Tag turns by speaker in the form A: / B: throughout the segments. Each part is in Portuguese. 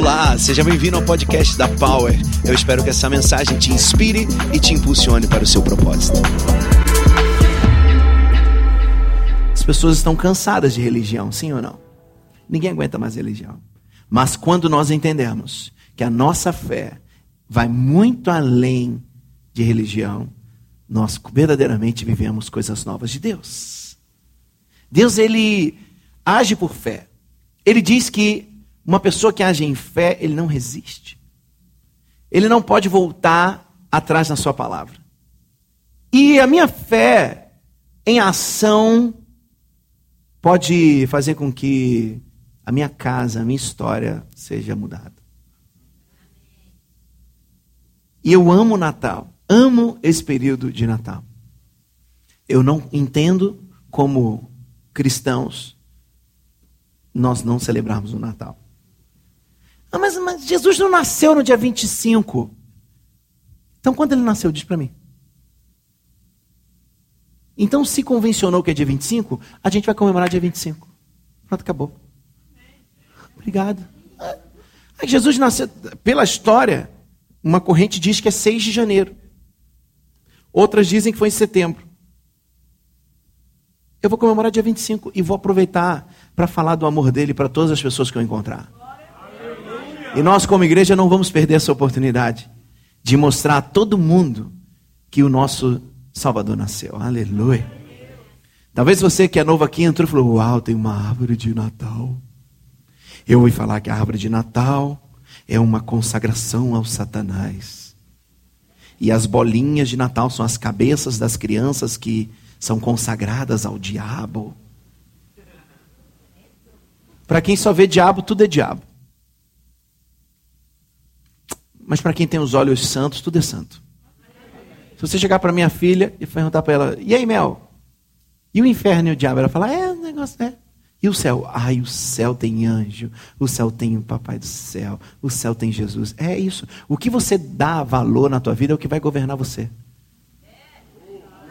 A: Olá, seja bem-vindo ao podcast da Power. Eu espero que essa mensagem te inspire e te impulsione para o seu propósito. As pessoas estão cansadas de religião, sim ou não? Ninguém aguenta mais religião. Mas quando nós entendemos que a nossa fé vai muito além de religião, nós verdadeiramente vivemos coisas novas de Deus. Deus ele age por fé. Ele diz que uma pessoa que age em fé, ele não resiste. Ele não pode voltar atrás na sua palavra. E a minha fé em ação pode fazer com que a minha casa, a minha história seja mudada. E eu amo Natal, amo esse período de Natal. Eu não entendo como cristãos nós não celebrarmos o Natal. Ah, mas, mas Jesus não nasceu no dia 25. Então, quando ele nasceu? Diz para mim. Então, se convencionou que é dia 25, a gente vai comemorar dia 25. Pronto, acabou. Obrigado. Ah, Jesus nasceu, pela história, uma corrente diz que é 6 de janeiro. Outras dizem que foi em setembro. Eu vou comemorar dia 25 e vou aproveitar para falar do amor dele para todas as pessoas que eu encontrar. E nós, como igreja, não vamos perder essa oportunidade de mostrar a todo mundo que o nosso Salvador nasceu. Aleluia. Talvez você que é novo aqui entrou e falou: Uau, tem uma árvore de Natal. Eu ouvi falar que a árvore de Natal é uma consagração ao Satanás. E as bolinhas de Natal são as cabeças das crianças que são consagradas ao diabo. Para quem só vê diabo, tudo é diabo. Mas para quem tem os olhos santos, tudo é santo. Se você chegar para minha filha e perguntar para ela, e aí, Mel? E o inferno e o diabo? Ela fala, é, o negócio é. E o céu? Ai, o céu tem anjo, o céu tem o papai do céu, o céu tem Jesus. É isso. O que você dá valor na tua vida é o que vai governar você.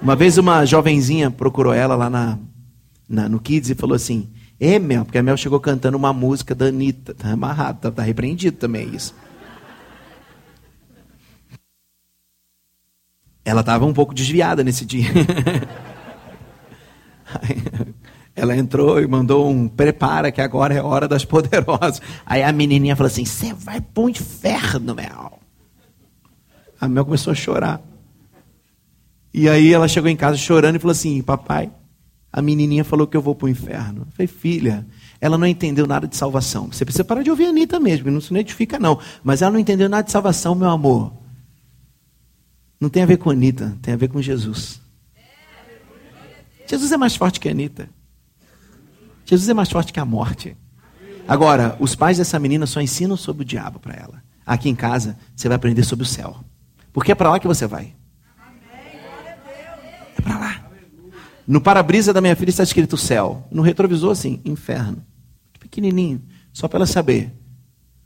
A: Uma vez uma jovenzinha procurou ela lá na, na no Kids e falou assim: É, Mel, porque a Mel chegou cantando uma música da Anitta. Tá amarrado, tá, tá repreendido também isso. Ela estava um pouco desviada nesse dia. Ela entrou e mandou um prepara que agora é hora das poderosas. Aí a menininha falou assim: Você vai para o inferno, Mel. A Mel começou a chorar. E aí ela chegou em casa chorando e falou assim: Papai, a menininha falou que eu vou para o inferno. Eu falei: Filha, ela não entendeu nada de salvação. Você precisa parar de ouvir a Anitta mesmo, não se identifica não. Mas ela não entendeu nada de salvação, meu amor. Não tem a ver com Anitta, tem a ver com Jesus. Jesus é mais forte que Anitta. Jesus é mais forte que a morte. Agora, os pais dessa menina só ensinam sobre o diabo para ela. Aqui em casa, você vai aprender sobre o céu. Porque é para lá que você vai. É para lá. No para-brisa da minha filha está escrito céu. No retrovisor, assim, inferno. Pequenininho. Só para ela saber.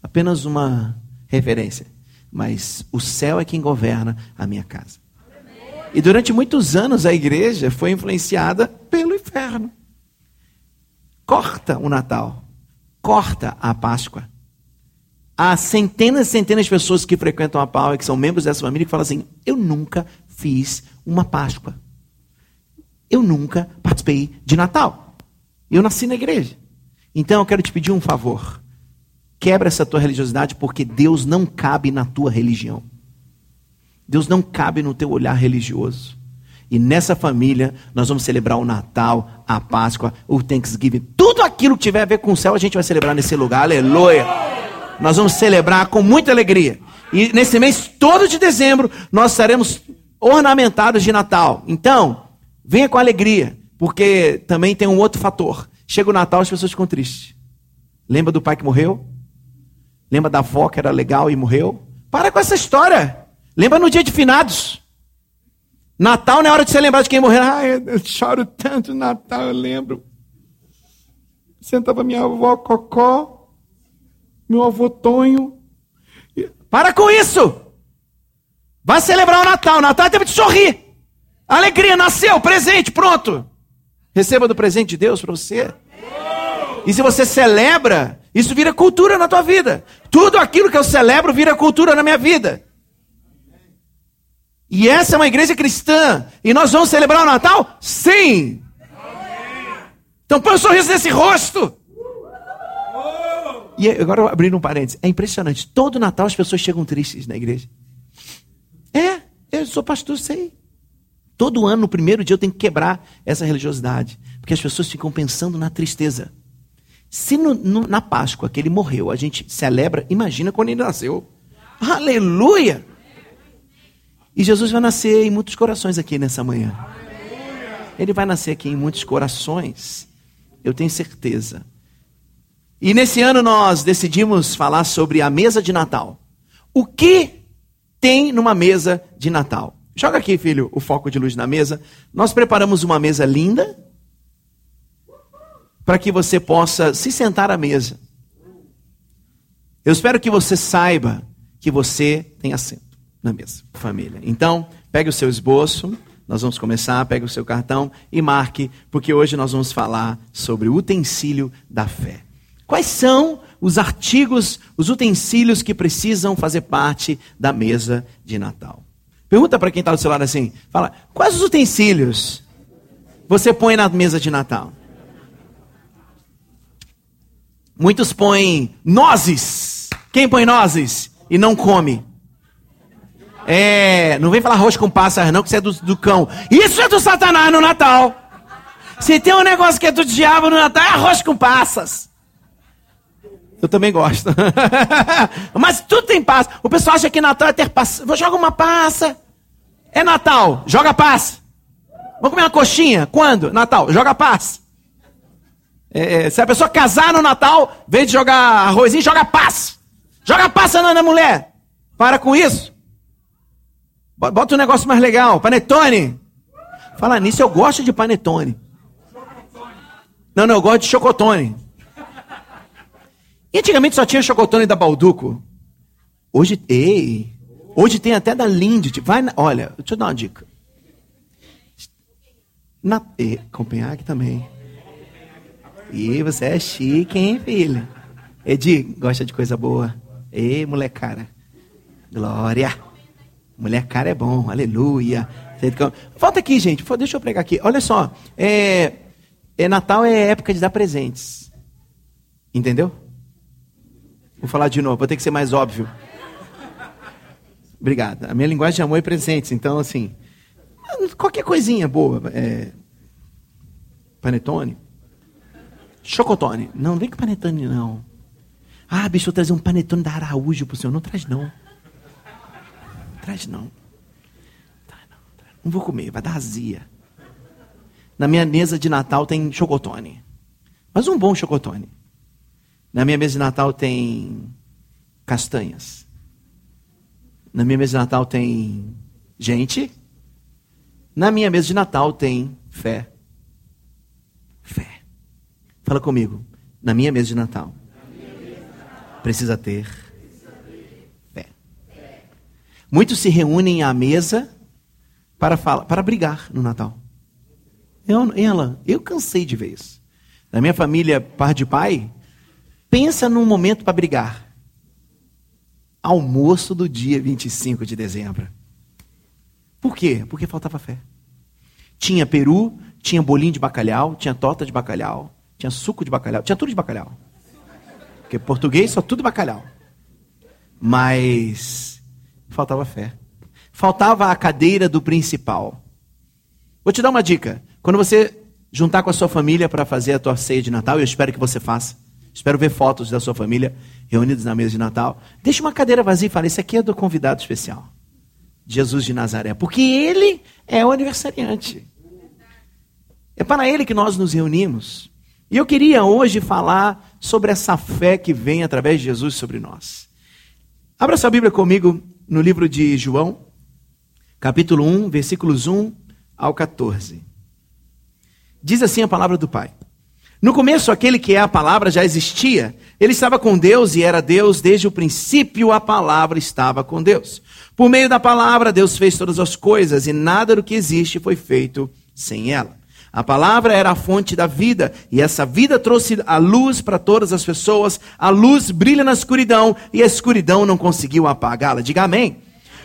A: Apenas uma referência mas o céu é quem governa a minha casa. E durante muitos anos a igreja foi influenciada pelo inferno. Corta o Natal, corta a Páscoa. Há centenas e centenas de pessoas que frequentam a Pau e que são membros dessa família que falam assim: Eu nunca fiz uma Páscoa. Eu nunca participei de Natal. Eu nasci na igreja. Então eu quero te pedir um favor. Quebra essa tua religiosidade porque Deus não cabe na tua religião. Deus não cabe no teu olhar religioso. E nessa família, nós vamos celebrar o Natal, a Páscoa, o Thanksgiving. Tudo aquilo que tiver a ver com o céu, a gente vai celebrar nesse lugar. Aleluia. Nós vamos celebrar com muita alegria. E nesse mês todo de dezembro, nós estaremos ornamentados de Natal. Então, venha com alegria, porque também tem um outro fator. Chega o Natal, as pessoas ficam tristes. Lembra do pai que morreu? Lembra da avó que era legal e morreu? Para com essa história. Lembra no dia de finados. Natal não é hora de você lembrar de quem morreu. Eu choro tanto Natal, eu lembro. Sentava minha avó Cocó, meu avô Tonho. Para com isso! Vai celebrar o Natal. Natal é tempo de sorrir. Alegria, nasceu, presente, pronto. Receba do presente de Deus para você. E se você celebra, isso vira cultura na tua vida. Tudo aquilo que eu celebro vira cultura na minha vida. E essa é uma igreja cristã. E nós vamos celebrar o Natal? Sim! Então põe um sorriso nesse rosto. E agora abrindo um parênteses. É impressionante. Todo Natal as pessoas chegam tristes na igreja. É, eu sou pastor, sei. Todo ano, no primeiro dia, eu tenho que quebrar essa religiosidade. Porque as pessoas ficam pensando na tristeza. Se no, no, na Páscoa que ele morreu, a gente celebra, imagina quando ele nasceu. Aleluia! E Jesus vai nascer em muitos corações aqui nessa manhã. Ele vai nascer aqui em muitos corações. Eu tenho certeza. E nesse ano nós decidimos falar sobre a mesa de Natal. O que tem numa mesa de Natal? Joga aqui, filho, o foco de luz na mesa. Nós preparamos uma mesa linda para que você possa se sentar à mesa. Eu espero que você saiba que você tem assento na mesa, família. Então, pegue o seu esboço, nós vamos começar, pegue o seu cartão e marque, porque hoje nós vamos falar sobre o utensílio da fé. Quais são os artigos, os utensílios que precisam fazer parte da mesa de Natal? Pergunta para quem está do seu lado assim: fala, quais os utensílios você põe na mesa de Natal? Muitos põem nozes. Quem põe nozes e não come? É, não vem falar arroz com passas, não, que isso é do, do cão. Isso é do Satanás no Natal. Se tem um negócio que é do diabo no Natal, é arroz com passas. Eu também gosto. Mas tudo tem passa. O pessoal acha que Natal é ter passa. Vou jogar uma passa. É Natal, joga passa. Vamos comer uma coxinha? Quando? Natal, joga passa. É, é, se a pessoa casar no Natal, vem de jogar arrozinho, joga passa. Joga passa na mulher. Para com isso. Bota um negócio mais legal. Panetone. Fala nisso, eu gosto de panetone. Não, não, eu gosto de chocotone. E antigamente só tinha chocotone da Balduco. Hoje, ei, hoje tem até da Lindt. Vai, na, olha, deixa eu dar uma dica. Na, e, Copenhague também. E você é chique, hein, filho? Edi, gosta de coisa boa. Ei, mulher cara. Glória. Mulher cara é bom, aleluia. Volta aqui, gente. Deixa eu pregar aqui. Olha só. É, é Natal é época de dar presentes. Entendeu? Vou falar de novo, vou ter que ser mais óbvio. Obrigado. A minha linguagem de amor é presentes, então assim. Qualquer coisinha boa. É, panetone. Chocotone. Não, vem com panetone, não. Ah, bicho, vou trazer um panetone da Araújo pro senhor. Não traz, não. Traz, não. Não vou comer, vai dar azia. Na minha mesa de Natal tem chocotone. Mas um bom chocotone. Na minha mesa de Natal tem castanhas. Na minha mesa de Natal tem gente. Na minha mesa de Natal tem. Fé. Fala comigo. Na minha mesa de Natal, precisa ter fé. Muitos se reúnem à mesa para falar, para brigar no Natal. Eu, ela, eu cansei de ver isso. Na minha família, par de pai, pensa num momento para brigar. Almoço do dia 25 de dezembro. Por quê? Porque faltava fé. Tinha peru, tinha bolinho de bacalhau, tinha torta de bacalhau, tinha suco de bacalhau, tinha tudo de bacalhau. Porque português só tudo bacalhau. Mas faltava fé. Faltava a cadeira do principal. Vou te dar uma dica. Quando você juntar com a sua família para fazer a tua ceia de Natal, eu espero que você faça. Espero ver fotos da sua família reunidos na mesa de Natal. Deixe uma cadeira vazia e fale: Esse aqui é do convidado especial. Jesus de Nazaré. Porque ele é o aniversariante. É para ele que nós nos reunimos. E eu queria hoje falar sobre essa fé que vem através de Jesus sobre nós. Abra sua Bíblia comigo no livro de João, capítulo 1, versículos 1 ao 14. Diz assim a palavra do Pai. No começo, aquele que é a palavra já existia. Ele estava com Deus e era Deus desde o princípio. A palavra estava com Deus. Por meio da palavra, Deus fez todas as coisas e nada do que existe foi feito sem ela. A palavra era a fonte da vida, e essa vida trouxe a luz para todas as pessoas. A luz brilha na escuridão, e a escuridão não conseguiu apagá-la. Diga amém.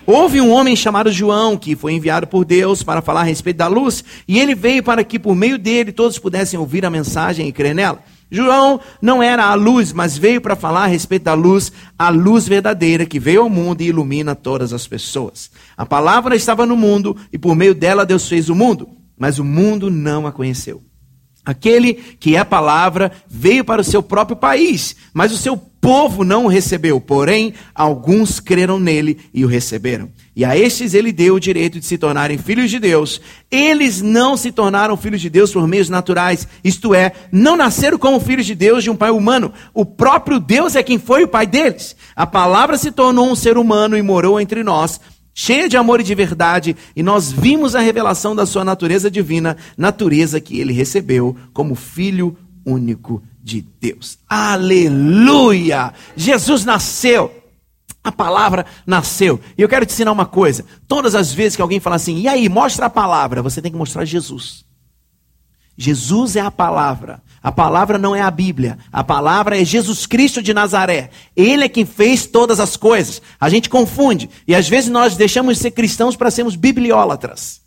A: Houve um homem chamado João que foi enviado por Deus para falar a respeito da luz, e ele veio para que por meio dele todos pudessem ouvir a mensagem e crer nela. João não era a luz, mas veio para falar a respeito da luz, a luz verdadeira que veio ao mundo e ilumina todas as pessoas. A palavra estava no mundo e por meio dela Deus fez o mundo, mas o mundo não a conheceu. Aquele que é a palavra veio para o seu próprio país, mas o seu povo não o recebeu. Porém, alguns creram nele e o receberam. E a estes ele deu o direito de se tornarem filhos de Deus. Eles não se tornaram filhos de Deus por meios naturais, isto é, não nasceram como filhos de Deus de um pai humano. O próprio Deus é quem foi o pai deles. A palavra se tornou um ser humano e morou entre nós cheia de amor e de verdade, e nós vimos a revelação da sua natureza divina, natureza que ele recebeu como filho único de Deus. Aleluia! Jesus nasceu. A palavra nasceu. E eu quero te ensinar uma coisa. Todas as vezes que alguém fala assim, e aí, mostra a palavra, você tem que mostrar Jesus. Jesus é a palavra. A palavra não é a Bíblia. A palavra é Jesus Cristo de Nazaré. Ele é quem fez todas as coisas. A gente confunde. E às vezes nós deixamos de ser cristãos para sermos bibliólatras.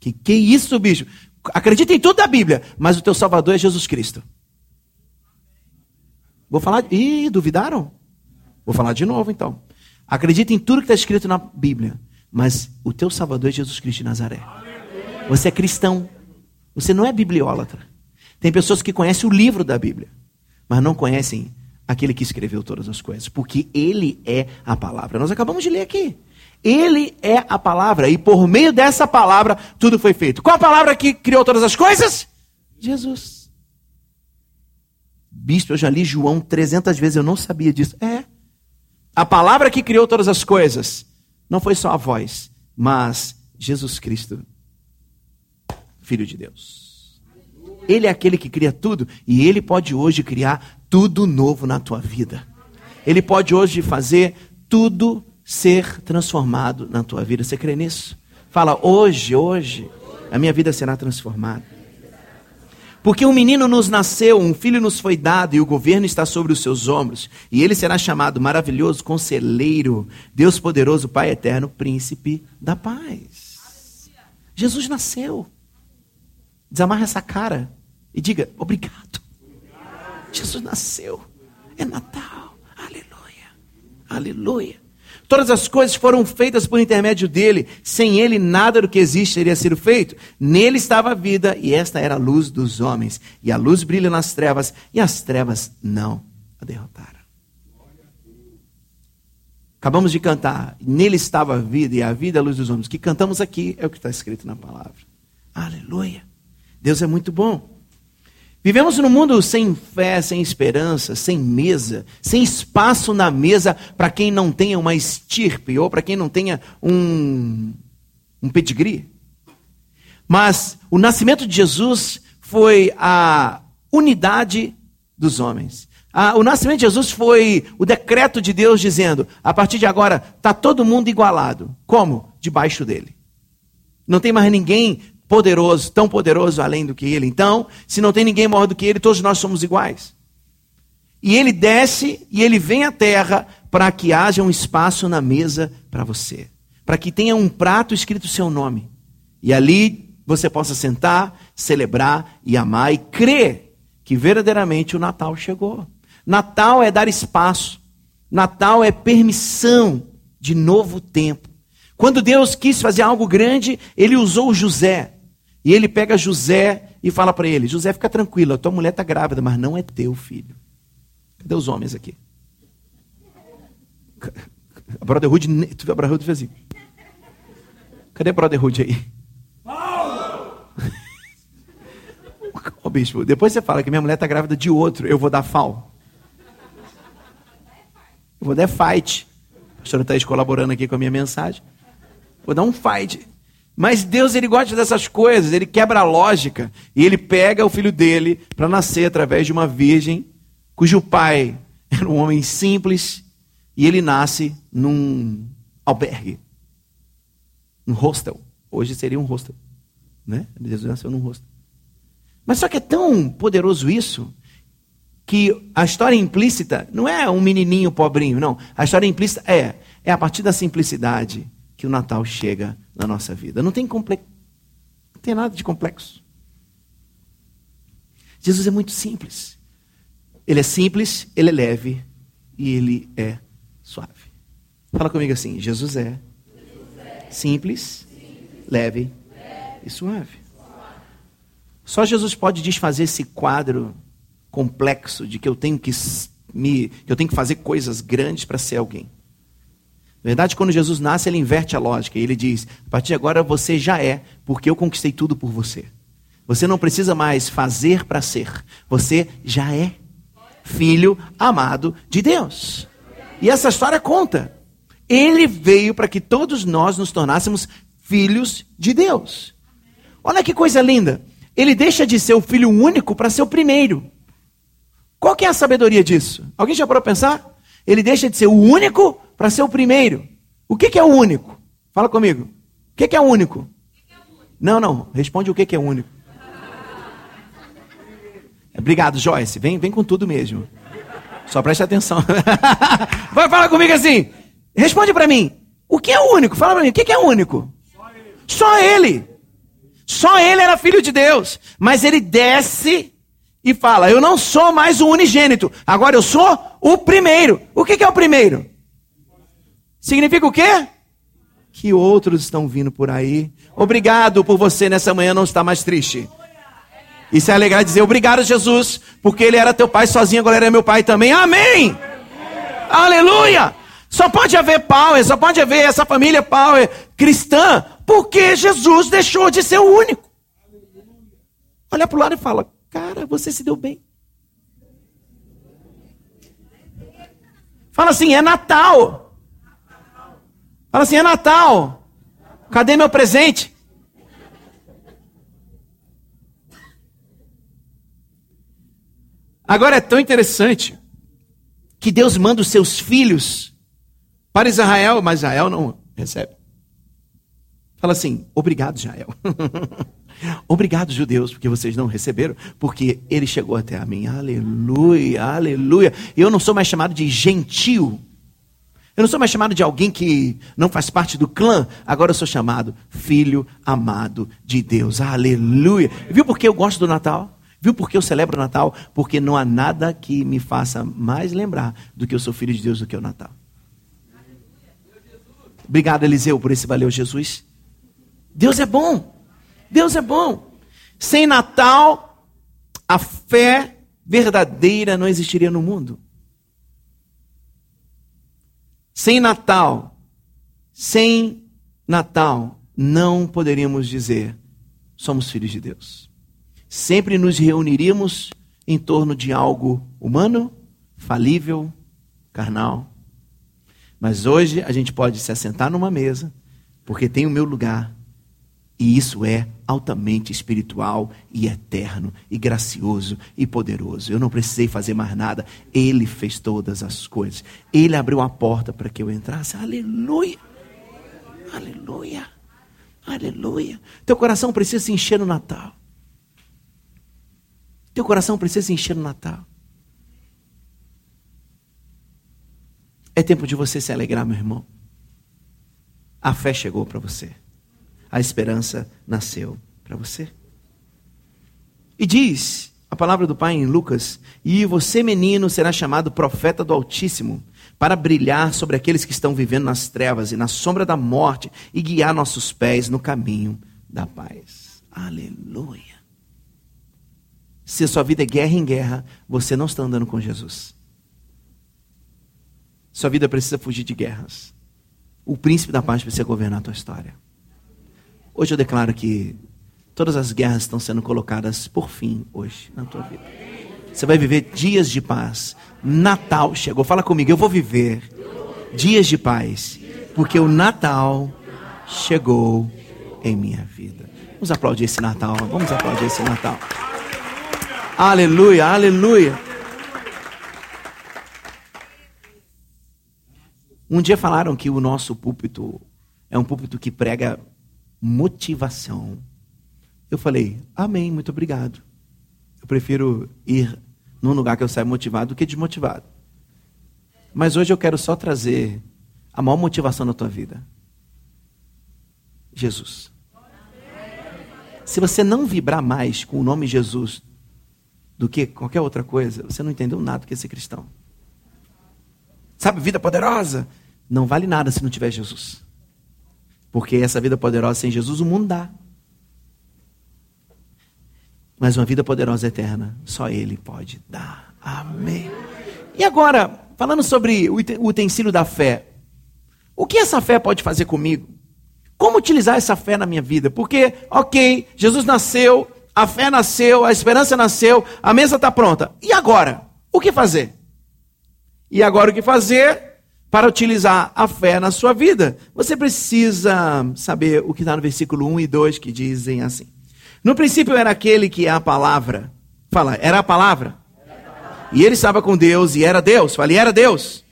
A: Que que isso, bicho? Acredita em tudo da Bíblia, mas o teu Salvador é Jesus Cristo. Vou falar. Ih, duvidaram? Vou falar de novo então. Acredita em tudo que está escrito na Bíblia, mas o teu Salvador é Jesus Cristo de Nazaré. Você é cristão. Você não é bibliólatra. Tem pessoas que conhecem o livro da Bíblia, mas não conhecem aquele que escreveu todas as coisas, porque ele é a palavra. Nós acabamos de ler aqui. Ele é a palavra, e por meio dessa palavra tudo foi feito. Qual a palavra que criou todas as coisas? Jesus. Bispo, eu já li João 300 vezes, eu não sabia disso. É. A palavra que criou todas as coisas não foi só a voz, mas Jesus Cristo Filho de Deus. Ele é aquele que cria tudo e ele pode hoje criar tudo novo na tua vida. Ele pode hoje fazer tudo ser transformado na tua vida. Você crê nisso? Fala, hoje, hoje, a minha vida será transformada. Porque um menino nos nasceu, um filho nos foi dado, e o governo está sobre os seus ombros. E ele será chamado maravilhoso, conselheiro, Deus poderoso, Pai eterno, príncipe da paz. Jesus nasceu. Desamarra essa cara e diga: Obrigado. Jesus nasceu. É Natal. Aleluia. Aleluia. Todas as coisas foram feitas por intermédio dele. Sem ele, nada do que existe teria sido feito. Nele estava a vida, e esta era a luz dos homens. E a luz brilha nas trevas, e as trevas não a derrotaram. Acabamos de cantar. Nele estava a vida, e a vida é a luz dos homens. O que cantamos aqui é o que está escrito na palavra. Aleluia. Deus é muito bom. Vivemos num mundo sem fé, sem esperança, sem mesa, sem espaço na mesa para quem não tenha uma estirpe ou para quem não tenha um, um pedigree. Mas o nascimento de Jesus foi a unidade dos homens. o nascimento de Jesus foi o decreto de Deus dizendo: a partir de agora está todo mundo igualado. Como? Debaixo dele. Não tem mais ninguém poderoso, tão poderoso além do que ele. Então, se não tem ninguém maior do que ele, todos nós somos iguais. E ele desce e ele vem à terra para que haja um espaço na mesa para você, para que tenha um prato escrito seu nome. E ali você possa sentar, celebrar e amar e crer que verdadeiramente o Natal chegou. Natal é dar espaço. Natal é permissão de novo tempo. Quando Deus quis fazer algo grande, ele usou José. E ele pega José e fala para ele: José, fica tranquilo, a tua mulher está grávida, mas não é teu filho. Cadê os homens aqui? A Brotherhood, tu viu a Brotherhood fez assim. Cadê a Brotherhood aí? Ô bispo, depois você fala que minha mulher está grávida de outro, eu vou dar fal. Eu vou dar fight. A pastora está colaborando aqui com a minha mensagem. Vou dar um fight. Mas Deus ele gosta dessas coisas, ele quebra a lógica e ele pega o filho dele para nascer através de uma virgem cujo pai era um homem simples e ele nasce num albergue, um hostel. Hoje seria um hostel, né? Jesus nasceu num hostel. Mas só que é tão poderoso isso que a história implícita não é um menininho pobrinho, não. A história implícita é é a partir da simplicidade que o Natal chega na nossa vida. Não tem comple... não tem nada de complexo. Jesus é muito simples. Ele é simples, ele é leve e ele é suave. Fala comigo assim: Jesus é, Jesus é. Simples, simples, leve, leve e suave. Só Jesus pode desfazer esse quadro complexo de que eu tenho que me, que eu tenho que fazer coisas grandes para ser alguém. Na verdade, quando Jesus nasce, ele inverte a lógica. Ele diz: a partir de agora você já é, porque eu conquistei tudo por você. Você não precisa mais fazer para ser. Você já é filho amado de Deus. E essa história conta. Ele veio para que todos nós nos tornássemos filhos de Deus. Olha que coisa linda. Ele deixa de ser o filho único para ser o primeiro. Qual que é a sabedoria disso? Alguém já parou para pensar? Ele deixa de ser o único para ser o primeiro. O que, que, é o único? Fala comigo. O que, que, é o único? Não, não. Responde o que, que é o único. Obrigado, Joyce. Vem, vem com tudo mesmo. Só preste atenção. Vai falar comigo assim. Responde para mim. O que é o único? Fala para mim. O que, que é o único? Só ele. Só ele. Só ele era filho de Deus. Mas ele desce e fala: Eu não sou mais o unigênito, agora eu sou o primeiro. O que, é o primeiro? Significa o quê? Que outros estão vindo por aí. Obrigado por você nessa manhã não estar mais triste. Isso é alegrar dizer obrigado, Jesus, porque ele era teu pai sozinho, agora ele é meu pai também. Amém! Aleluia! Só pode haver power, só pode haver essa família power cristã, porque Jesus deixou de ser o único. Olha para o lado e fala: Cara, você se deu bem. Fala assim, é Natal. Fala assim, é Natal. Cadê meu presente? Agora é tão interessante que Deus manda os seus filhos para Israel, mas Israel não recebe. Fala assim: obrigado, Israel. Obrigado, judeus, porque vocês não receberam, porque ele chegou até a mim. Aleluia, aleluia. Eu não sou mais chamado de gentil. Eu não sou mais chamado de alguém que não faz parte do clã. Agora eu sou chamado filho amado de Deus. Aleluia. Viu por que eu gosto do Natal? Viu por que eu celebro o Natal? Porque não há nada que me faça mais lembrar do que eu sou filho de Deus do que o Natal. Obrigado, Eliseu, por esse valeu, Jesus. Deus é bom. Deus é bom. Sem Natal, a fé verdadeira não existiria no mundo. Sem Natal, sem Natal, não poderíamos dizer somos filhos de Deus. Sempre nos reuniríamos em torno de algo humano, falível, carnal. Mas hoje a gente pode se assentar numa mesa, porque tem o meu lugar e isso é altamente espiritual e eterno e gracioso e poderoso. Eu não precisei fazer mais nada. Ele fez todas as coisas. Ele abriu a porta para que eu entrasse. Aleluia! Aleluia! Aleluia! Teu coração precisa se encher no Natal. Teu coração precisa se encher no Natal. É tempo de você se alegrar, meu irmão. A fé chegou para você a esperança nasceu para você. E diz a palavra do Pai em Lucas: E você, menino, será chamado profeta do Altíssimo, para brilhar sobre aqueles que estão vivendo nas trevas e na sombra da morte, e guiar nossos pés no caminho da paz. Aleluia. Se a sua vida é guerra em guerra, você não está andando com Jesus. Sua vida precisa fugir de guerras. O príncipe da paz precisa governar a tua história. Hoje eu declaro que todas as guerras estão sendo colocadas por fim hoje na tua vida. Você vai viver dias de paz. Natal chegou. Fala comigo, eu vou viver dias de paz, porque o Natal chegou em minha vida. Vamos aplaudir esse Natal. Vamos aplaudir esse Natal. Aleluia, aleluia. Um dia falaram que o nosso púlpito é um púlpito que prega motivação. Eu falei, amém, muito obrigado. Eu prefiro ir num lugar que eu saio motivado do que desmotivado. Mas hoje eu quero só trazer a maior motivação da tua vida. Jesus. Se você não vibrar mais com o nome Jesus do que qualquer outra coisa, você não entendeu nada do que é ser cristão. Sabe, vida poderosa? Não vale nada se não tiver Jesus. Porque essa vida poderosa sem Jesus o mundo dá. Mas uma vida poderosa eterna, só Ele pode dar. Amém. E agora, falando sobre o utensílio da fé, o que essa fé pode fazer comigo? Como utilizar essa fé na minha vida? Porque, ok, Jesus nasceu, a fé nasceu, a esperança nasceu, a mesa está pronta. E agora? O que fazer? E agora o que fazer para utilizar a fé na sua vida? Você precisa saber o que está no versículo 1 e 2 que dizem assim. No princípio era aquele que é a palavra. Fala, era a palavra? E ele estava com Deus e era Deus. Fale, era Deus.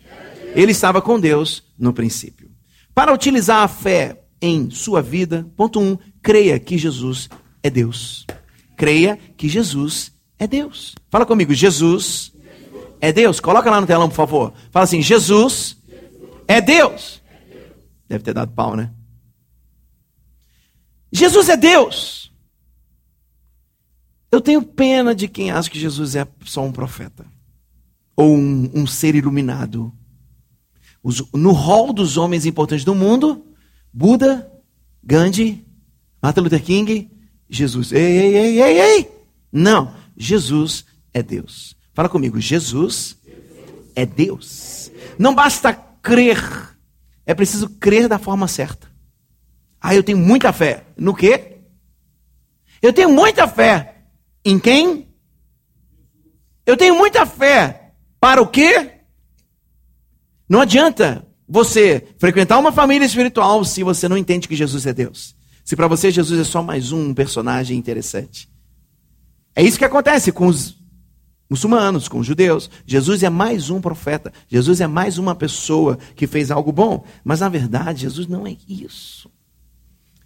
A: Ele estava com Deus no princípio. Para utilizar a fé em sua vida, ponto 1, um, creia que Jesus é Deus. Creia que Jesus é Deus. Fala comigo, Jesus é Deus. Coloca lá no telão, por favor. Fala assim: Jesus é Deus. Deve ter dado pau, né? Jesus é Deus. Eu tenho pena de quem acha que Jesus é só um profeta ou um, um ser iluminado. Os, no rol dos homens importantes do mundo, Buda, Gandhi, Martin Luther King, Jesus. Ei, ei, ei, ei, ei! Não, Jesus é Deus. Fala comigo, Jesus é Deus. Não basta crer, é preciso crer da forma certa. Ah, eu tenho muita fé. No quê? Eu tenho muita fé. Em quem? Eu tenho muita fé. Para o quê? Não adianta você frequentar uma família espiritual se você não entende que Jesus é Deus. Se para você Jesus é só mais um personagem interessante. É isso que acontece com os muçulmanos, com os judeus. Jesus é mais um profeta. Jesus é mais uma pessoa que fez algo bom. Mas na verdade, Jesus não é isso.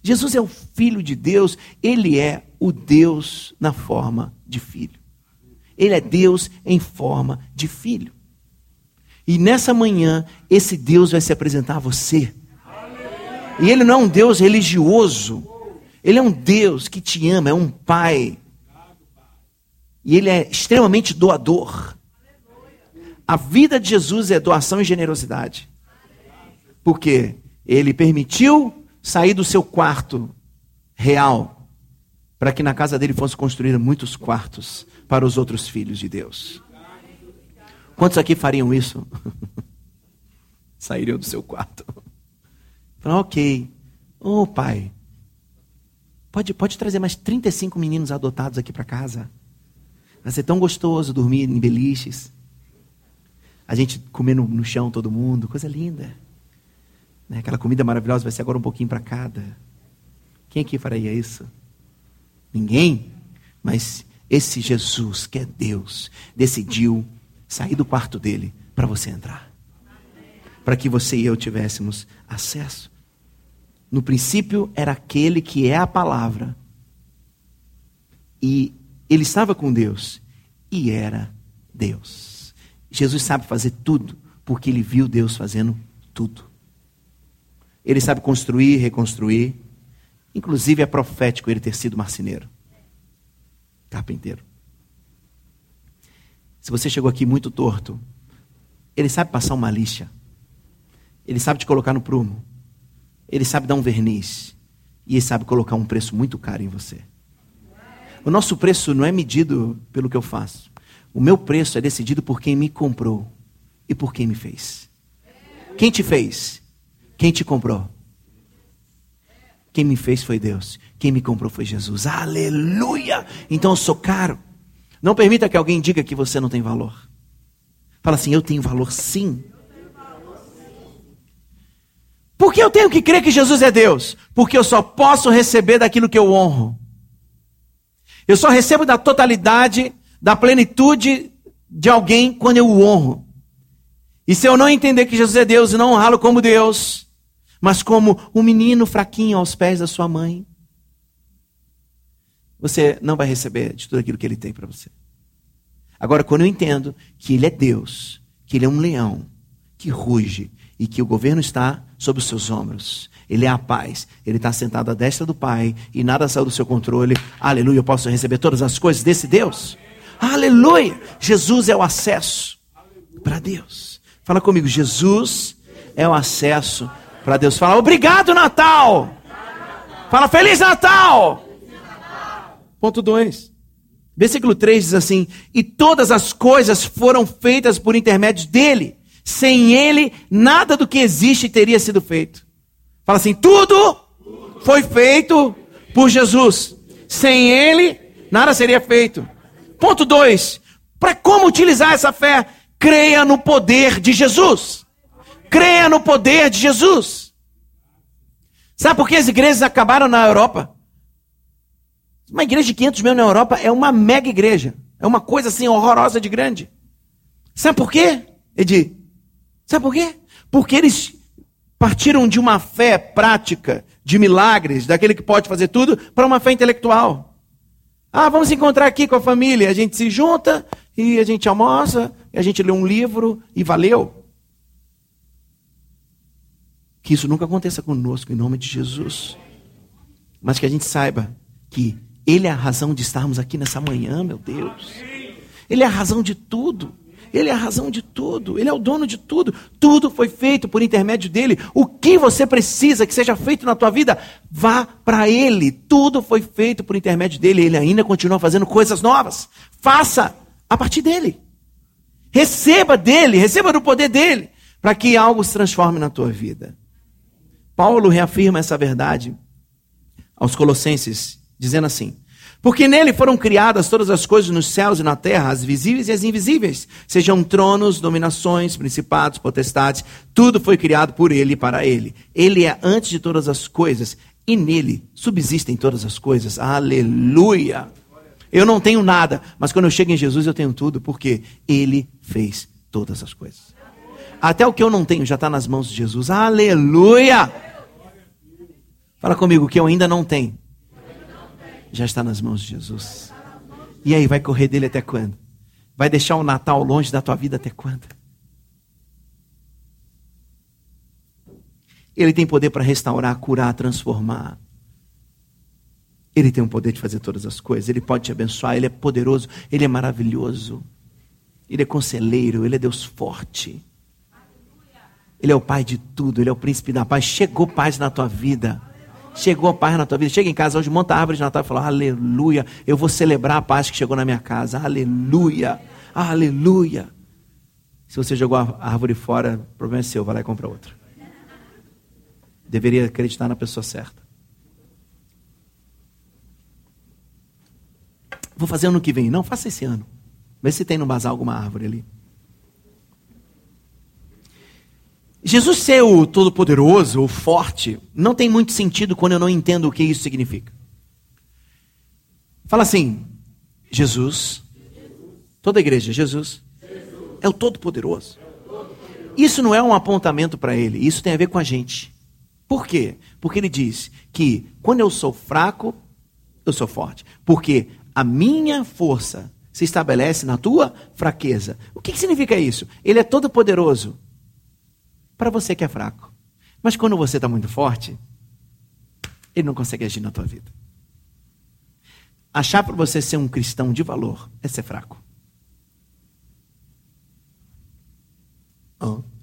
A: Jesus é o Filho de Deus, ele é o Deus na forma de filho. Ele é Deus em forma de filho. E nessa manhã, esse Deus vai se apresentar a você. E ele não é um Deus religioso. Ele é um Deus que te ama, é um pai. E ele é extremamente doador. A vida de Jesus é doação e generosidade. Porque ele permitiu sair do seu quarto real, para que na casa dele fosse construída muitos quartos para os outros filhos de Deus. Quantos aqui fariam isso? Sairiam do seu quarto. Falam, ok. Ô oh, pai, pode, pode trazer mais 35 meninos adotados aqui para casa? Vai ser tão gostoso dormir em beliches. A gente comer no, no chão todo mundo, coisa linda. Né? Aquela comida maravilhosa vai ser agora um pouquinho para cada. Quem aqui faria isso? Ninguém. Mas esse Jesus, que é Deus, decidiu sair do quarto dele para você entrar. Para que você e eu tivéssemos acesso. No princípio era aquele que é a palavra. E ele estava com Deus e era Deus. Jesus sabe fazer tudo porque ele viu Deus fazendo tudo. Ele sabe construir, reconstruir. Inclusive é profético ele ter sido marceneiro, carpinteiro. Se você chegou aqui muito torto, ele sabe passar uma lixa. Ele sabe te colocar no prumo. Ele sabe dar um verniz. E ele sabe colocar um preço muito caro em você. O nosso preço não é medido pelo que eu faço. O meu preço é decidido por quem me comprou e por quem me fez. Quem te fez? Quem te comprou? Quem me fez foi Deus. Quem me comprou foi Jesus. Aleluia! Então eu sou caro. Não permita que alguém diga que você não tem valor. Fala assim: eu tenho valor sim. Por que eu tenho que crer que Jesus é Deus? Porque eu só posso receber daquilo que eu honro. Eu só recebo da totalidade, da plenitude de alguém quando eu o honro. E se eu não entender que Jesus é Deus e não honrá-lo como Deus, mas como um menino fraquinho aos pés da sua mãe, você não vai receber de tudo aquilo que ele tem para você. Agora, quando eu entendo que Ele é Deus, que Ele é um leão, que ruge e que o governo está sobre os seus ombros, Ele é a paz, Ele está sentado à destra do Pai e nada saiu do seu controle, aleluia, eu posso receber todas as coisas desse Deus? Aleluia! Jesus é o acesso para Deus. Fala comigo, Jesus é o acesso para Deus. Fala, obrigado, Natal! Fala, Feliz Natal! Ponto 2. Versículo 3 diz assim: E todas as coisas foram feitas por intermédio dele. Sem ele, nada do que existe teria sido feito. Fala assim: tudo foi feito por Jesus. Sem ele, nada seria feito. Ponto 2. Para como utilizar essa fé? Creia no poder de Jesus. Creia no poder de Jesus. Sabe por que as igrejas acabaram na Europa? Uma igreja de 500 mil na Europa é uma mega igreja. É uma coisa assim horrorosa de grande. Sabe por quê, Edi? Sabe por quê? Porque eles partiram de uma fé prática, de milagres, daquele que pode fazer tudo, para uma fé intelectual. Ah, vamos encontrar aqui com a família. A gente se junta e a gente almoça, e a gente lê um livro e valeu. Que isso nunca aconteça conosco, em nome de Jesus. Mas que a gente saiba que ele é a razão de estarmos aqui nessa manhã, meu Deus. Ele é a razão de tudo. Ele é a razão de tudo. Ele é o dono de tudo. Tudo foi feito por intermédio dele. O que você precisa que seja feito na tua vida, vá para ele. Tudo foi feito por intermédio dele. Ele ainda continua fazendo coisas novas. Faça a partir dele. Receba dele, receba do poder dele, para que algo se transforme na tua vida. Paulo reafirma essa verdade aos Colossenses dizendo assim: Porque nele foram criadas todas as coisas nos céus e na terra, as visíveis e as invisíveis, sejam tronos, dominações, principados, potestades, tudo foi criado por ele e para ele. Ele é antes de todas as coisas e nele subsistem todas as coisas. Aleluia! Eu não tenho nada, mas quando eu chego em Jesus eu tenho tudo, porque ele fez todas as coisas. Até o que eu não tenho já está nas mãos de Jesus. Aleluia! Fala comigo, o que eu ainda não tenho já está nas mãos de Jesus. E aí, vai correr dele até quando? Vai deixar o Natal longe da tua vida até quando? Ele tem poder para restaurar, curar, transformar. Ele tem o poder de fazer todas as coisas. Ele pode te abençoar. Ele é poderoso. Ele é maravilhoso. Ele é conselheiro. Ele é Deus forte. Ele é o Pai de tudo. Ele é o príncipe da paz. Chegou paz na tua vida. Chegou a paz na tua vida. Chega em casa hoje, monta a árvore de Natal e fala: Aleluia. Eu vou celebrar a paz que chegou na minha casa. Aleluia. Aleluia. Se você jogou a árvore fora, o problema é seu. Vai lá e compra outra. Deveria acreditar na pessoa certa. Vou fazer ano que vem. Não, faça esse ano. Vê se tem no bazar alguma árvore ali. Jesus ser o todo-poderoso, o forte, não tem muito sentido quando eu não entendo o que isso significa. Fala assim: Jesus, toda a igreja, Jesus, é o todo-poderoso. Isso não é um apontamento para ele, isso tem a ver com a gente. Por quê? Porque ele diz que quando eu sou fraco, eu sou forte. Porque a minha força se estabelece na tua fraqueza. O que, que significa isso? Ele é todo poderoso para você que é fraco. Mas quando você está muito forte, ele não consegue agir na tua vida. Achar para você ser um cristão de valor é ser fraco.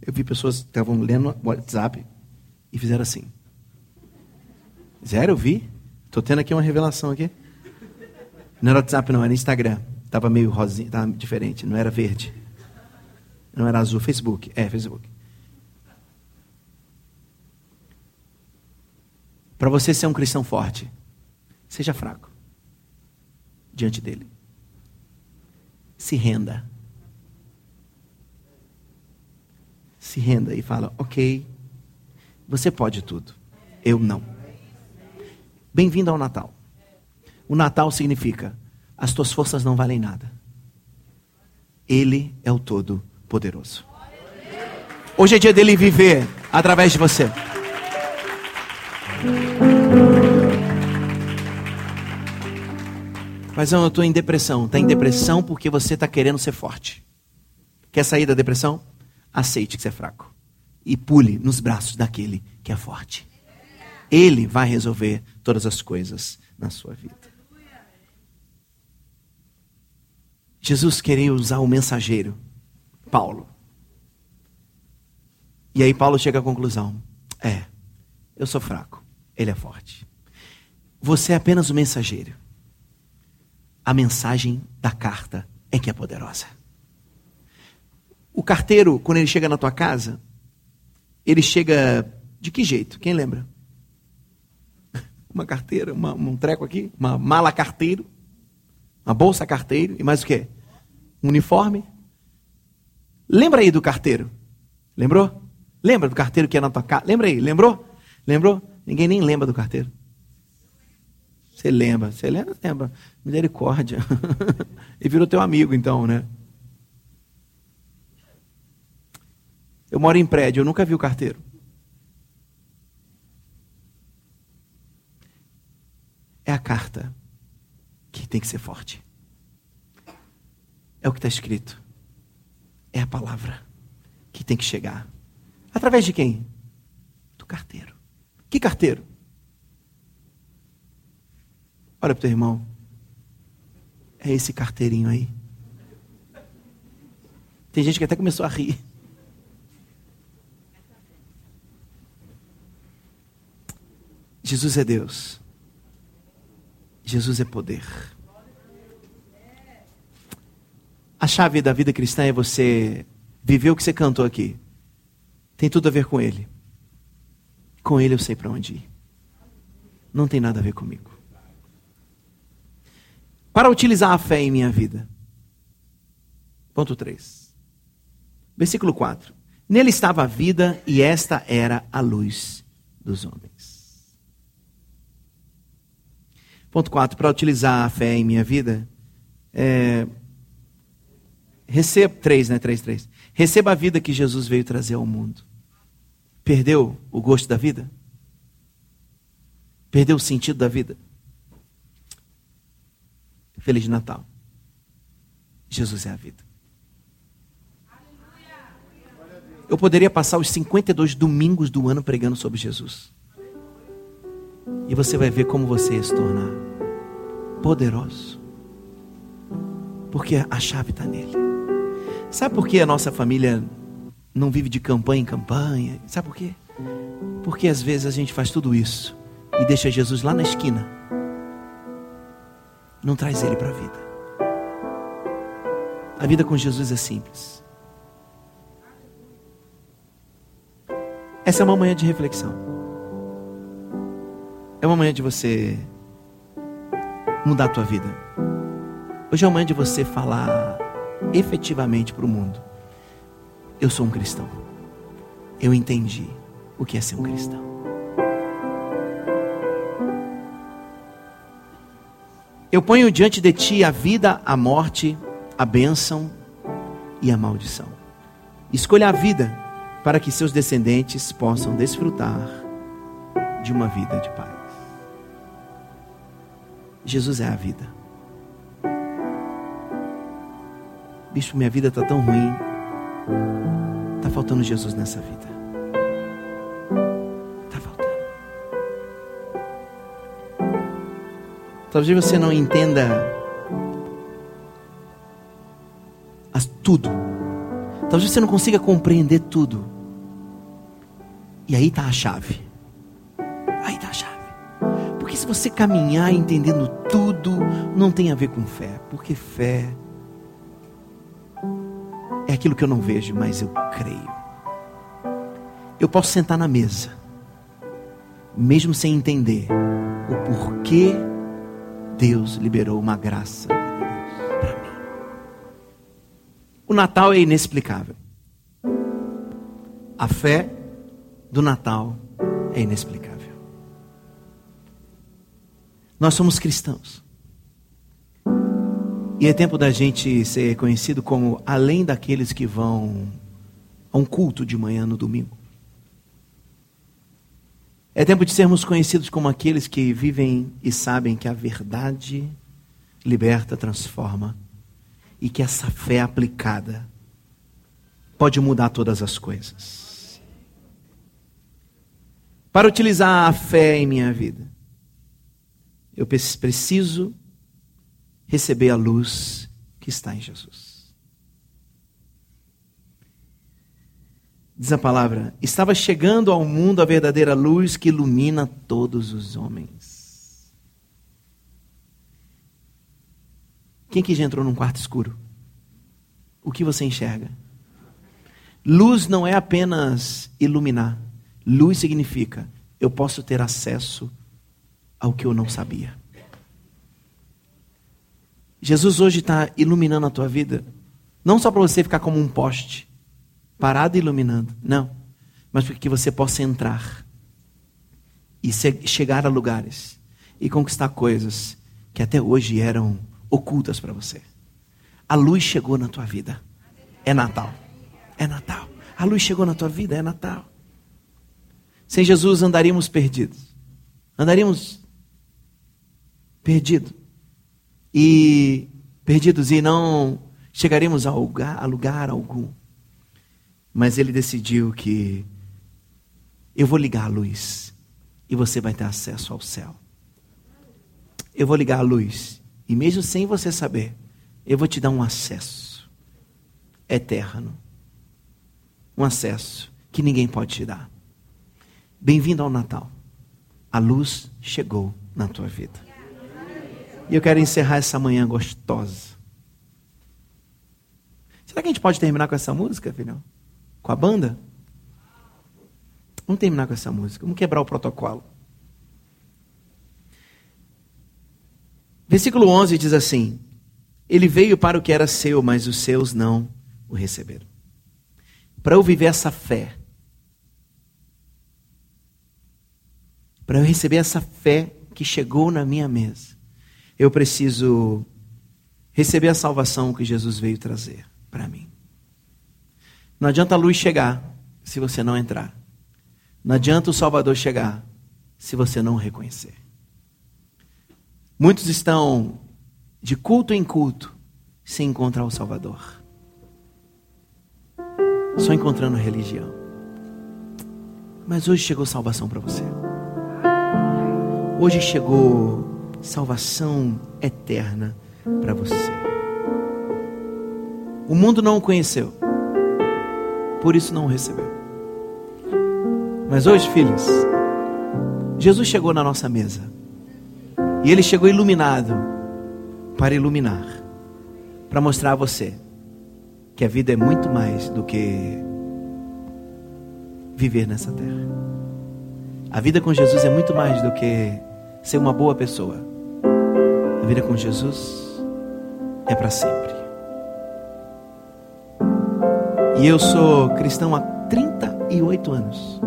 A: Eu vi pessoas que estavam lendo WhatsApp e fizeram assim. Zero, eu vi. Estou tendo aqui uma revelação aqui. Não era WhatsApp, não, era Instagram. Estava meio rosinha, estava diferente, não era verde. Não era azul. Facebook. É, Facebook. Para você ser um cristão forte, seja fraco diante dele. Se renda. Se renda e fala: Ok, você pode tudo, eu não. Bem-vindo ao Natal. O Natal significa: as tuas forças não valem nada. Ele é o Todo-Poderoso. Hoje é dia dele viver através de você. Paizão, eu estou em depressão. Está em depressão porque você está querendo ser forte. Quer sair da depressão? Aceite que você é fraco. E pule nos braços daquele que é forte. Ele vai resolver todas as coisas na sua vida. Jesus queria usar o mensageiro, Paulo. E aí Paulo chega à conclusão: é, eu sou fraco, ele é forte. Você é apenas o mensageiro. A mensagem da carta é que é poderosa. O carteiro, quando ele chega na tua casa, ele chega de que jeito? Quem lembra? Uma carteira, uma, um treco aqui, uma mala carteiro, uma bolsa carteiro e mais o quê? Um uniforme. Lembra aí do carteiro? Lembrou? Lembra do carteiro que é na tua casa? Lembra aí? Lembrou? Lembrou? Ninguém nem lembra do carteiro. Você lembra? Você lembra? Lembra. Misericórdia. e virou teu amigo, então, né? Eu moro em prédio, eu nunca vi o carteiro. É a carta que tem que ser forte. É o que está escrito. É a palavra que tem que chegar. Através de quem? Do carteiro. Que carteiro? Olha para o teu irmão. É esse carteirinho aí. Tem gente que até começou a rir. Jesus é Deus. Jesus é poder. A chave da vida cristã é você viver o que você cantou aqui. Tem tudo a ver com Ele. Com Ele eu sei para onde ir. Não tem nada a ver comigo para utilizar a fé em minha vida. Ponto 3. Versículo 4. Nele estava a vida e esta era a luz dos homens. Ponto 4. Para utilizar a fé em minha vida, é, receba, 3, né? 3, 3. Receba a vida que Jesus veio trazer ao mundo. Perdeu o gosto da vida? Perdeu o sentido da vida? Feliz Natal. Jesus é a vida. Eu poderia passar os 52 domingos do ano pregando sobre Jesus. E você vai ver como você ia se tornar poderoso. Porque a chave está nele. Sabe por que a nossa família não vive de campanha em campanha? Sabe por quê? Porque às vezes a gente faz tudo isso e deixa Jesus lá na esquina não traz ele para a vida. A vida com Jesus é simples. Essa é uma manhã de reflexão. É uma manhã de você mudar a tua vida. Hoje é uma manhã de você falar efetivamente para o mundo. Eu sou um cristão. Eu entendi o que é ser um cristão. Eu ponho diante de ti a vida, a morte, a bênção e a maldição. Escolha a vida para que seus descendentes possam desfrutar de uma vida de paz. Jesus é a vida. Bicho, minha vida está tão ruim. Está faltando Jesus nessa vida. Talvez você não entenda tudo. Talvez você não consiga compreender tudo. E aí está a chave. Aí está a chave. Porque se você caminhar entendendo tudo, não tem a ver com fé. Porque fé aquilo que eu não vejo, mas eu creio. Eu posso sentar na mesa, mesmo sem entender o porquê Deus liberou uma graça para mim. O Natal é inexplicável. A fé do Natal é inexplicável. Nós somos cristãos. E é tempo da gente ser conhecido como além daqueles que vão a um culto de manhã no domingo. É tempo de sermos conhecidos como aqueles que vivem e sabem que a verdade liberta, transforma e que essa fé aplicada pode mudar todas as coisas. Para utilizar a fé em minha vida, eu preciso receber a luz que está em Jesus. Diz a palavra: estava chegando ao mundo a verdadeira luz que ilumina todos os homens. Quem que já entrou num quarto escuro? O que você enxerga? Luz não é apenas iluminar. Luz significa eu posso ter acesso ao que eu não sabia. Jesus hoje está iluminando a tua vida, não só para você ficar como um poste, parado e iluminando, não, mas para que você possa entrar e chegar a lugares e conquistar coisas que até hoje eram ocultas para você. A luz chegou na tua vida. É Natal. É Natal. A luz chegou na tua vida, é Natal. Sem Jesus andaríamos perdidos. Andaríamos perdidos. E perdidos e não chegaríamos a lugar, a lugar algum. Mas ele decidiu que eu vou ligar a luz e você vai ter acesso ao céu. Eu vou ligar a luz e mesmo sem você saber, eu vou te dar um acesso eterno. Um acesso que ninguém pode te dar. Bem-vindo ao Natal. A luz chegou na tua vida. E eu quero encerrar essa manhã gostosa. Será que a gente pode terminar com essa música, filhão? Com a banda? Vamos terminar com essa música. Vamos quebrar o protocolo. Versículo 11 diz assim: Ele veio para o que era seu, mas os seus não o receberam. Para eu viver essa fé, para eu receber essa fé que chegou na minha mesa, eu preciso receber a salvação que Jesus veio trazer para mim. Não adianta a luz chegar se você não entrar. Não adianta o Salvador chegar se você não reconhecer. Muitos estão de culto em culto sem encontrar o Salvador. Só encontrando religião. Mas hoje chegou salvação para você. Hoje chegou salvação eterna para você. O mundo não o conheceu, por isso não o recebeu. Mas hoje, filhos, Jesus chegou na nossa mesa e ele chegou iluminado para iluminar, para mostrar a você que a vida é muito mais do que viver nessa terra. A vida com Jesus é muito mais do que ser uma boa pessoa. A vida com Jesus é para sempre. E eu sou cristão há 38 anos.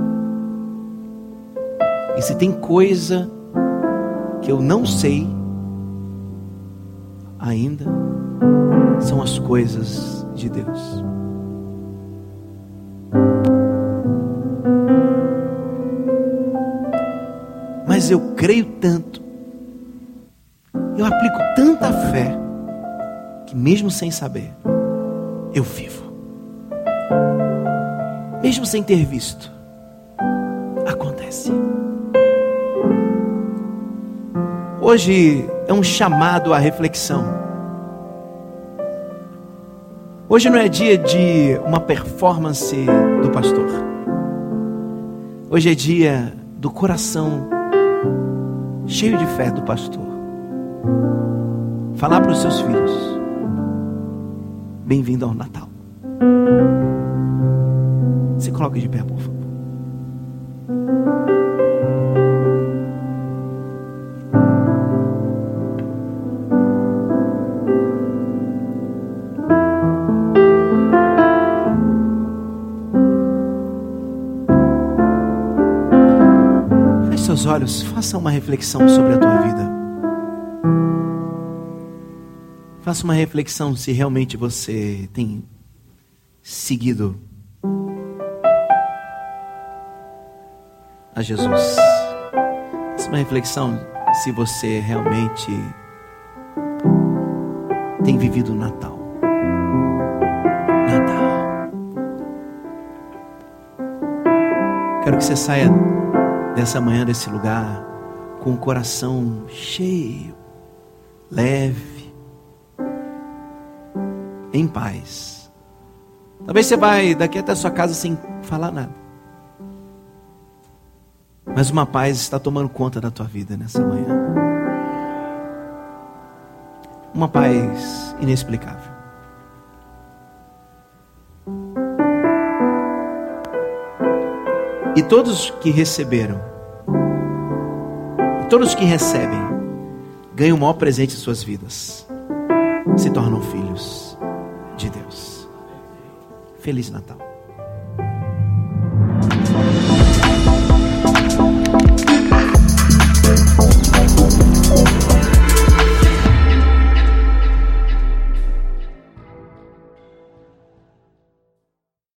A: E se tem coisa que eu não sei ainda, são as coisas de Deus. Eu creio tanto eu aplico tanta fé que, mesmo sem saber, eu vivo. Mesmo sem ter visto, acontece. Hoje é um chamado à reflexão. Hoje não é dia de uma performance do pastor. Hoje é dia do coração cheio de fé do pastor falar para os seus filhos: Bem-vindo ao Natal. Se coloque de pé, por faça uma reflexão sobre a tua vida. Faça uma reflexão se realmente você tem seguido a Jesus. Faça uma reflexão se você realmente tem vivido o Natal. Natal. Quero que você saia dessa manhã, desse lugar, com o coração cheio, leve, em paz. Talvez você vai daqui até a sua casa sem falar nada. Mas uma paz está tomando conta da tua vida nessa manhã. Uma paz inexplicável. E todos que receberam, todos que recebem, ganham o maior presente de suas vidas, se tornam filhos de Deus. Feliz Natal.